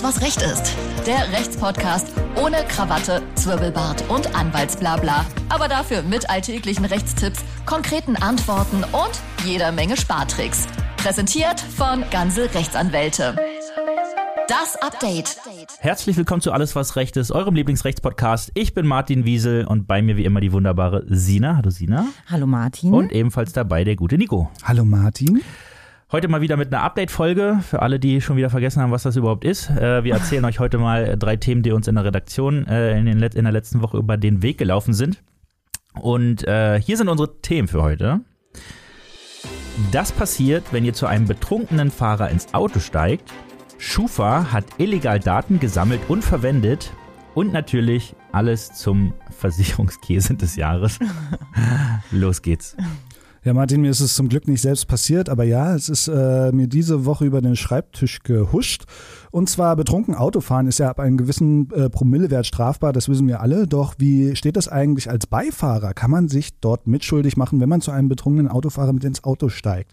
Alles, was Recht ist. Der Rechtspodcast ohne Krawatte, Zwirbelbart und Anwaltsblabla. Aber dafür mit alltäglichen Rechtstipps, konkreten Antworten und jeder Menge Spartricks. Präsentiert von Ganze Rechtsanwälte. Das Update. Herzlich willkommen zu Alles, was Recht ist, eurem Lieblingsrechtspodcast. Ich bin Martin Wiesel und bei mir wie immer die wunderbare Sina. Hallo Sina. Hallo Martin. Und ebenfalls dabei der gute Nico. Hallo Martin. Heute mal wieder mit einer Update-Folge für alle, die schon wieder vergessen haben, was das überhaupt ist. Äh, wir erzählen euch heute mal drei Themen, die uns in der Redaktion äh, in, den, in, der letzten Woche über den Weg gelaufen sind. Und äh, hier sind unsere Themen für heute. Das passiert, wenn ihr zu einem betrunkenen Fahrer ins Auto steigt. Schufa hat illegal Daten gesammelt und verwendet. Und natürlich alles zum Versicherungskäse des Jahres. Los geht's. Ja, Martin, mir ist es zum Glück nicht selbst passiert, aber ja, es ist äh, mir diese Woche über den Schreibtisch gehuscht. Und zwar betrunken Autofahren ist ja ab einem gewissen äh, Promillewert strafbar, das wissen wir alle. Doch wie steht das eigentlich als Beifahrer? Kann man sich dort mitschuldig machen, wenn man zu einem betrunkenen Autofahrer mit ins Auto steigt?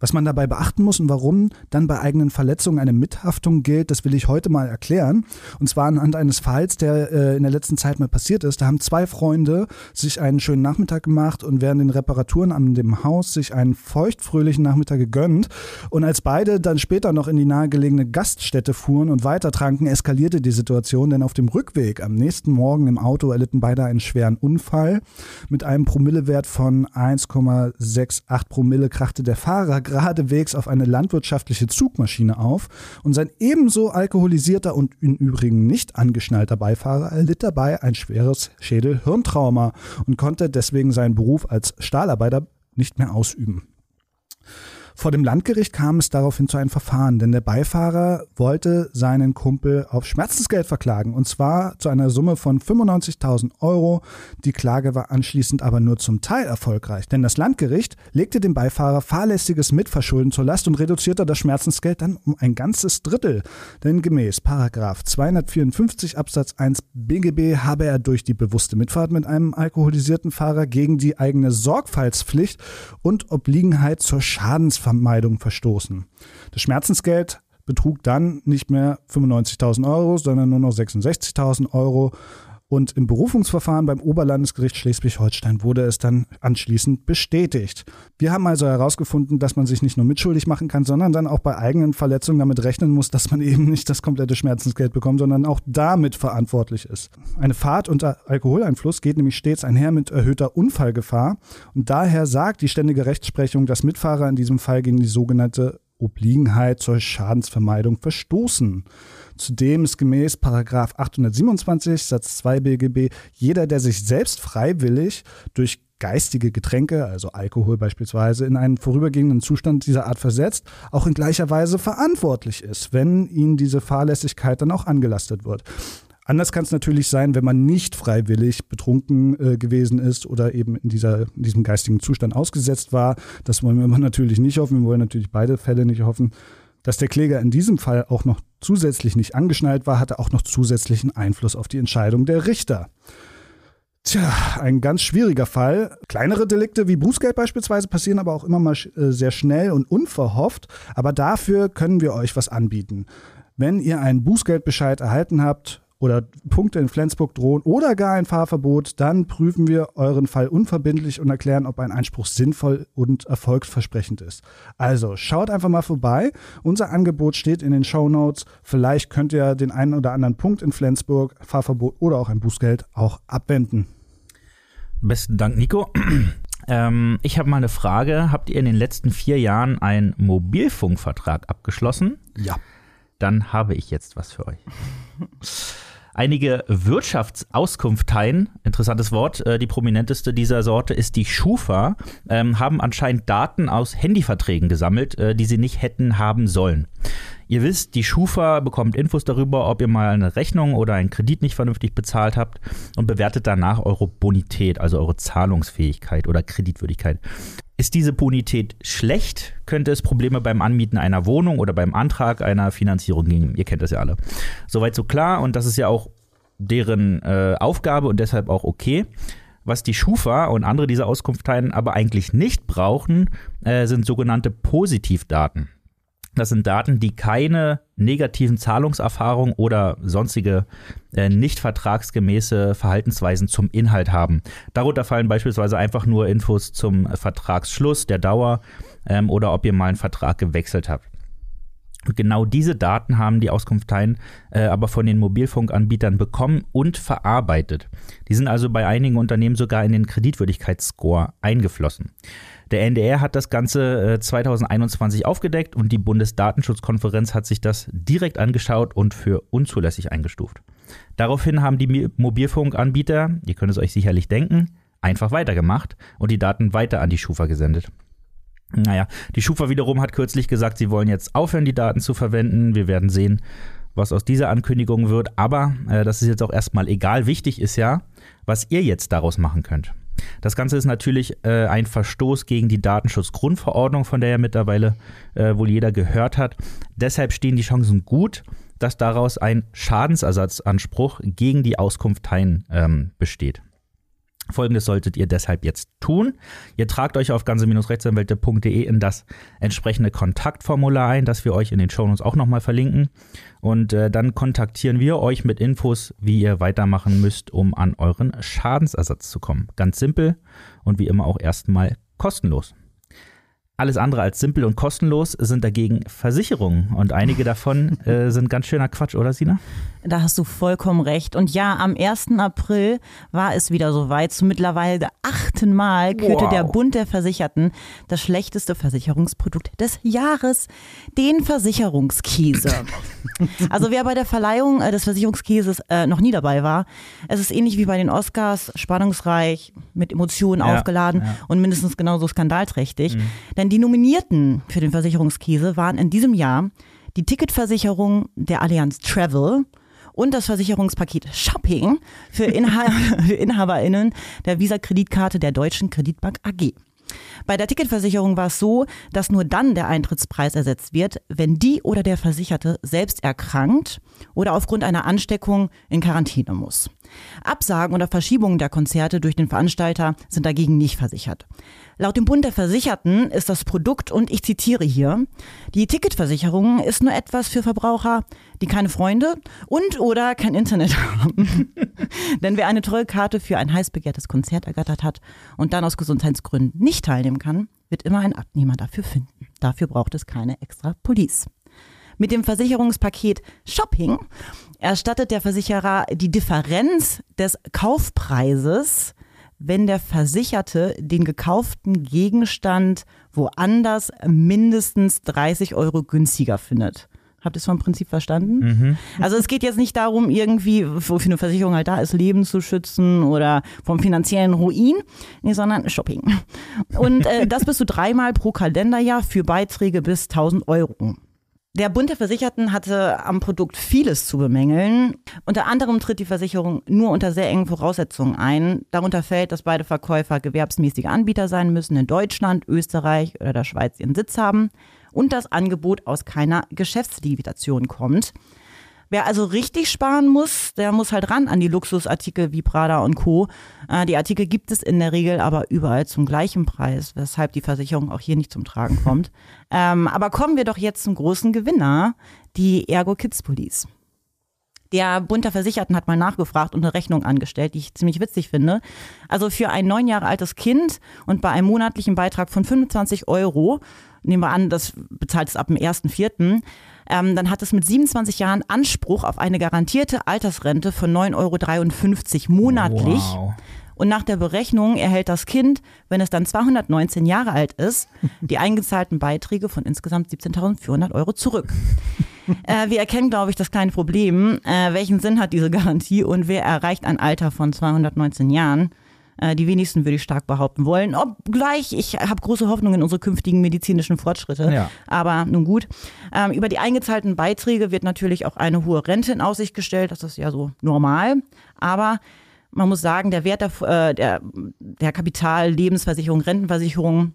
Was man dabei beachten muss und warum dann bei eigenen Verletzungen eine Mithaftung gilt, das will ich heute mal erklären. Und zwar anhand eines Falls, der äh, in der letzten Zeit mal passiert ist. Da haben zwei Freunde sich einen schönen Nachmittag gemacht und während den Reparaturen an dem Haus sich einen feuchtfröhlichen Nachmittag gegönnt. Und als beide dann später noch in die nahegelegene Gaststätte fuhren und weiter tranken, eskalierte die Situation, denn auf dem Rückweg am nächsten Morgen im Auto erlitten beide einen schweren Unfall. Mit einem Promillewert von 1,68 Promille krachte der Fahrer geradewegs auf eine landwirtschaftliche Zugmaschine auf und sein ebenso alkoholisierter und im Übrigen nicht angeschnallter Beifahrer erlitt dabei ein schweres Schädel-Hirntrauma und konnte deswegen seinen Beruf als Stahlarbeiter nicht mehr ausüben. Vor dem Landgericht kam es daraufhin zu einem Verfahren, denn der Beifahrer wollte seinen Kumpel auf Schmerzensgeld verklagen und zwar zu einer Summe von 95.000 Euro. Die Klage war anschließend aber nur zum Teil erfolgreich, denn das Landgericht legte dem Beifahrer fahrlässiges Mitverschulden zur Last und reduzierte das Schmerzensgeld dann um ein ganzes Drittel. Denn gemäß Paragraf 254 Absatz 1 BGB habe er durch die bewusste Mitfahrt mit einem alkoholisierten Fahrer gegen die eigene Sorgfaltspflicht und Obliegenheit zur Schadensvermeidung Vermeidung verstoßen. Das Schmerzensgeld betrug dann nicht mehr 95.000 Euro, sondern nur noch 66.000 Euro. Und im Berufungsverfahren beim Oberlandesgericht Schleswig-Holstein wurde es dann anschließend bestätigt. Wir haben also herausgefunden, dass man sich nicht nur mitschuldig machen kann, sondern dann auch bei eigenen Verletzungen damit rechnen muss, dass man eben nicht das komplette Schmerzensgeld bekommt, sondern auch damit verantwortlich ist. Eine Fahrt unter Alkoholeinfluss geht nämlich stets einher mit erhöhter Unfallgefahr. Und daher sagt die ständige Rechtsprechung, dass Mitfahrer in diesem Fall gegen die sogenannte Obliegenheit zur Schadensvermeidung verstoßen. Zudem ist gemäß 827 Satz 2 BGB jeder, der sich selbst freiwillig durch geistige Getränke, also Alkohol beispielsweise, in einen vorübergehenden Zustand dieser Art versetzt, auch in gleicher Weise verantwortlich ist, wenn ihnen diese Fahrlässigkeit dann auch angelastet wird. Anders kann es natürlich sein, wenn man nicht freiwillig betrunken äh, gewesen ist oder eben in, dieser, in diesem geistigen Zustand ausgesetzt war. Das wollen wir natürlich nicht hoffen. Wir wollen natürlich beide Fälle nicht hoffen. Dass der Kläger in diesem Fall auch noch zusätzlich nicht angeschnallt war, hatte auch noch zusätzlichen Einfluss auf die Entscheidung der Richter. Tja, ein ganz schwieriger Fall. Kleinere Delikte wie Bußgeld beispielsweise passieren aber auch immer mal äh, sehr schnell und unverhofft. Aber dafür können wir euch was anbieten. Wenn ihr einen Bußgeldbescheid erhalten habt, oder Punkte in Flensburg drohen oder gar ein Fahrverbot, dann prüfen wir euren Fall unverbindlich und erklären, ob ein Einspruch sinnvoll und erfolgsversprechend ist. Also schaut einfach mal vorbei. Unser Angebot steht in den Show Notes. Vielleicht könnt ihr den einen oder anderen Punkt in Flensburg, Fahrverbot oder auch ein Bußgeld auch abwenden. Besten Dank, Nico. Ähm, ich habe mal eine Frage. Habt ihr in den letzten vier Jahren einen Mobilfunkvertrag abgeschlossen? Ja. Dann habe ich jetzt was für euch. Einige Wirtschaftsauskunfteien, interessantes Wort, äh, die prominenteste dieser Sorte ist die Schufa, ähm, haben anscheinend Daten aus Handyverträgen gesammelt, äh, die sie nicht hätten haben sollen. Ihr wisst, die Schufa bekommt Infos darüber, ob ihr mal eine Rechnung oder einen Kredit nicht vernünftig bezahlt habt und bewertet danach eure Bonität, also eure Zahlungsfähigkeit oder Kreditwürdigkeit. Ist diese Bonität schlecht, könnte es Probleme beim Anmieten einer Wohnung oder beim Antrag einer Finanzierung geben. Ihr kennt das ja alle. Soweit so klar und das ist ja auch deren äh, Aufgabe und deshalb auch okay. Was die Schufa und andere dieser Auskunftsteilen aber eigentlich nicht brauchen, äh, sind sogenannte Positivdaten. Das sind Daten, die keine negativen Zahlungserfahrungen oder sonstige äh, nicht vertragsgemäße Verhaltensweisen zum Inhalt haben. Darunter fallen beispielsweise einfach nur Infos zum Vertragsschluss, der Dauer ähm, oder ob ihr mal einen Vertrag gewechselt habt. Und genau diese Daten haben die Auskunfteien äh, aber von den Mobilfunkanbietern bekommen und verarbeitet. Die sind also bei einigen Unternehmen sogar in den Kreditwürdigkeitsscore eingeflossen. Der NDR hat das Ganze äh, 2021 aufgedeckt und die Bundesdatenschutzkonferenz hat sich das direkt angeschaut und für unzulässig eingestuft. Daraufhin haben die Mobilfunkanbieter, ihr könnt es euch sicherlich denken, einfach weitergemacht und die Daten weiter an die Schufa gesendet. Naja, die Schufa wiederum hat kürzlich gesagt, sie wollen jetzt aufhören, die Daten zu verwenden. Wir werden sehen, was aus dieser Ankündigung wird. Aber äh, das ist jetzt auch erstmal egal. Wichtig ist ja, was ihr jetzt daraus machen könnt. Das Ganze ist natürlich äh, ein Verstoß gegen die Datenschutzgrundverordnung, von der ja mittlerweile äh, wohl jeder gehört hat. Deshalb stehen die Chancen gut, dass daraus ein Schadensersatzanspruch gegen die Auskunft Teilen ähm, besteht. Folgendes solltet ihr deshalb jetzt tun. Ihr tragt euch auf ganze-rechtsanwälte.de in das entsprechende Kontaktformular ein, das wir euch in den Shownotes auch nochmal verlinken. Und äh, dann kontaktieren wir euch mit Infos, wie ihr weitermachen müsst, um an euren Schadensersatz zu kommen. Ganz simpel und wie immer auch erstmal kostenlos. Alles andere als simpel und kostenlos sind dagegen Versicherungen. Und einige davon äh, sind ganz schöner Quatsch, oder Sina? Da hast du vollkommen recht. Und ja, am 1. April war es wieder soweit. Zum mittlerweile achten Mal kürte wow. der Bund der Versicherten das schlechteste Versicherungsprodukt des Jahres, den Versicherungskäse. also wer bei der Verleihung äh, des Versicherungskäses äh, noch nie dabei war, es ist ähnlich wie bei den Oscars, spannungsreich, mit Emotionen ja, aufgeladen ja. und mindestens genauso skandalträchtig. Mhm. Denn die Nominierten für den Versicherungskäse waren in diesem Jahr die Ticketversicherung der Allianz Travel und das Versicherungspaket Shopping für, Inha für InhaberInnen der Visa-Kreditkarte der Deutschen Kreditbank AG. Bei der Ticketversicherung war es so, dass nur dann der Eintrittspreis ersetzt wird, wenn die oder der Versicherte selbst erkrankt oder aufgrund einer Ansteckung in Quarantäne muss. Absagen oder Verschiebungen der Konzerte durch den Veranstalter sind dagegen nicht versichert. Laut dem Bund der Versicherten ist das Produkt, und ich zitiere hier, die Ticketversicherung ist nur etwas für Verbraucher, die keine Freunde und oder kein Internet haben. Denn wer eine teure Karte für ein heiß begehrtes Konzert ergattert hat und dann aus Gesundheitsgründen nicht teilnehmen kann, wird immer ein Abnehmer dafür finden. Dafür braucht es keine extra Police. Mit dem Versicherungspaket Shopping erstattet der Versicherer die Differenz des Kaufpreises wenn der Versicherte den gekauften Gegenstand woanders mindestens 30 Euro günstiger findet. Habt ihr es vom Prinzip verstanden? Mhm. Also es geht jetzt nicht darum, irgendwie, wofür eine Versicherung halt da ist, Leben zu schützen oder vom finanziellen Ruin, nee, sondern Shopping. Und äh, das bist du dreimal pro Kalenderjahr für Beiträge bis 1000 Euro. Der Bund der Versicherten hatte am Produkt vieles zu bemängeln. Unter anderem tritt die Versicherung nur unter sehr engen Voraussetzungen ein. Darunter fällt, dass beide Verkäufer gewerbsmäßige Anbieter sein müssen, in Deutschland, Österreich oder der Schweiz ihren Sitz haben und das Angebot aus keiner Geschäftslevitation kommt. Wer also richtig sparen muss, der muss halt ran an die Luxusartikel wie Prada und Co. Äh, die Artikel gibt es in der Regel aber überall zum gleichen Preis, weshalb die Versicherung auch hier nicht zum Tragen kommt. Ähm, aber kommen wir doch jetzt zum großen Gewinner, die Ergo Kids Police. Der Bund der Versicherten hat mal nachgefragt und eine Rechnung angestellt, die ich ziemlich witzig finde. Also für ein neun Jahre altes Kind und bei einem monatlichen Beitrag von 25 Euro, nehmen wir an, das bezahlt es ab dem 1.4., ähm, dann hat es mit 27 Jahren Anspruch auf eine garantierte Altersrente von 9,53 Euro monatlich. Wow. Und nach der Berechnung erhält das Kind, wenn es dann 219 Jahre alt ist, die eingezahlten Beiträge von insgesamt 17.400 Euro zurück. äh, wir erkennen, glaube ich, das kleine Problem. Äh, welchen Sinn hat diese Garantie und wer erreicht ein Alter von 219 Jahren? Äh, die wenigsten würde ich stark behaupten wollen. Obgleich, ich habe große Hoffnung in unsere künftigen medizinischen Fortschritte. Ja. Aber nun gut. Ähm, über die eingezahlten Beiträge wird natürlich auch eine hohe Rente in Aussicht gestellt. Das ist ja so normal. Aber man muss sagen, der Wert der, äh, der, der Kapital, Lebensversicherung, Rentenversicherung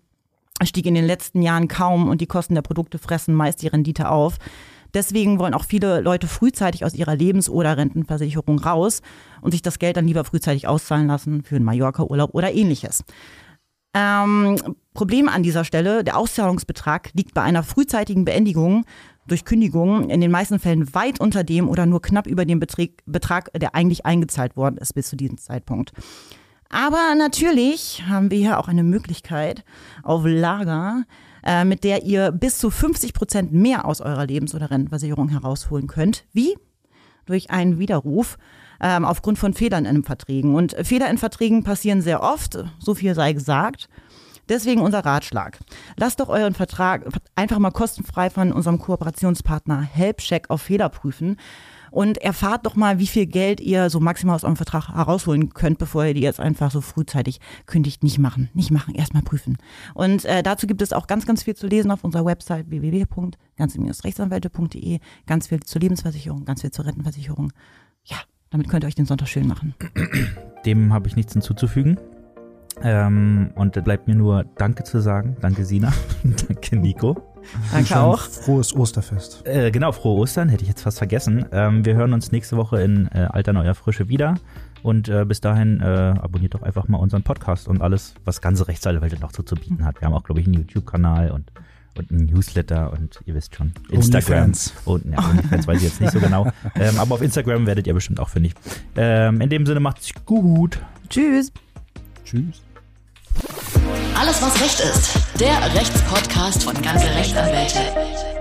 stieg in den letzten Jahren kaum und die Kosten der Produkte fressen meist die Rendite auf. Deswegen wollen auch viele Leute frühzeitig aus ihrer Lebens- oder Rentenversicherung raus und sich das Geld dann lieber frühzeitig auszahlen lassen für einen Mallorca-Urlaub oder ähnliches. Ähm, Problem an dieser Stelle, der Auszahlungsbetrag liegt bei einer frühzeitigen Beendigung durch Kündigung in den meisten Fällen weit unter dem oder nur knapp über dem Betrag, der eigentlich eingezahlt worden ist bis zu diesem Zeitpunkt. Aber natürlich haben wir hier auch eine Möglichkeit auf Lager, äh, mit der ihr bis zu 50 Prozent mehr aus eurer Lebens- oder Rentenversicherung herausholen könnt. Wie? Durch einen Widerruf ähm, aufgrund von Fehlern in Verträgen. Und Fehler in Verträgen passieren sehr oft, so viel sei gesagt. Deswegen unser Ratschlag. Lasst doch euren Vertrag einfach mal kostenfrei von unserem Kooperationspartner HelpCheck auf Fehler prüfen und erfahrt doch mal, wie viel Geld ihr so maximal aus eurem Vertrag herausholen könnt, bevor ihr die jetzt einfach so frühzeitig kündigt. Nicht machen, nicht machen, erstmal prüfen. Und äh, dazu gibt es auch ganz, ganz viel zu lesen auf unserer Website www.ganze-rechtsanwälte.de. Ganz viel zur Lebensversicherung, ganz viel zur Rentenversicherung. Ja, damit könnt ihr euch den Sonntag schön machen. Dem habe ich nichts hinzuzufügen. Ähm, und da bleibt mir nur Danke zu sagen. Danke, Sina. Danke, Nico. Danke auch. Frohes Osterfest. Äh, genau, frohe Ostern, hätte ich jetzt fast vergessen. Ähm, wir hören uns nächste Woche in äh, Alter Neuer Frische wieder. Und äh, bis dahin äh, abonniert doch einfach mal unseren Podcast und alles, was ganze Rechtsanwälte noch so zu bieten hat. Wir haben auch, glaube ich, einen YouTube-Kanal und, und einen Newsletter und ihr wisst schon, Instagram. Onlyfans. Und ja, Onlyfans weiß ich jetzt nicht so genau. Ähm, aber auf Instagram werdet ihr bestimmt auch fündig. Ähm, in dem Sinne macht's gut. Tschüss. Tschüss. Alles, was Recht ist. Der Rechtspodcast von ganze Rechtsanwälte.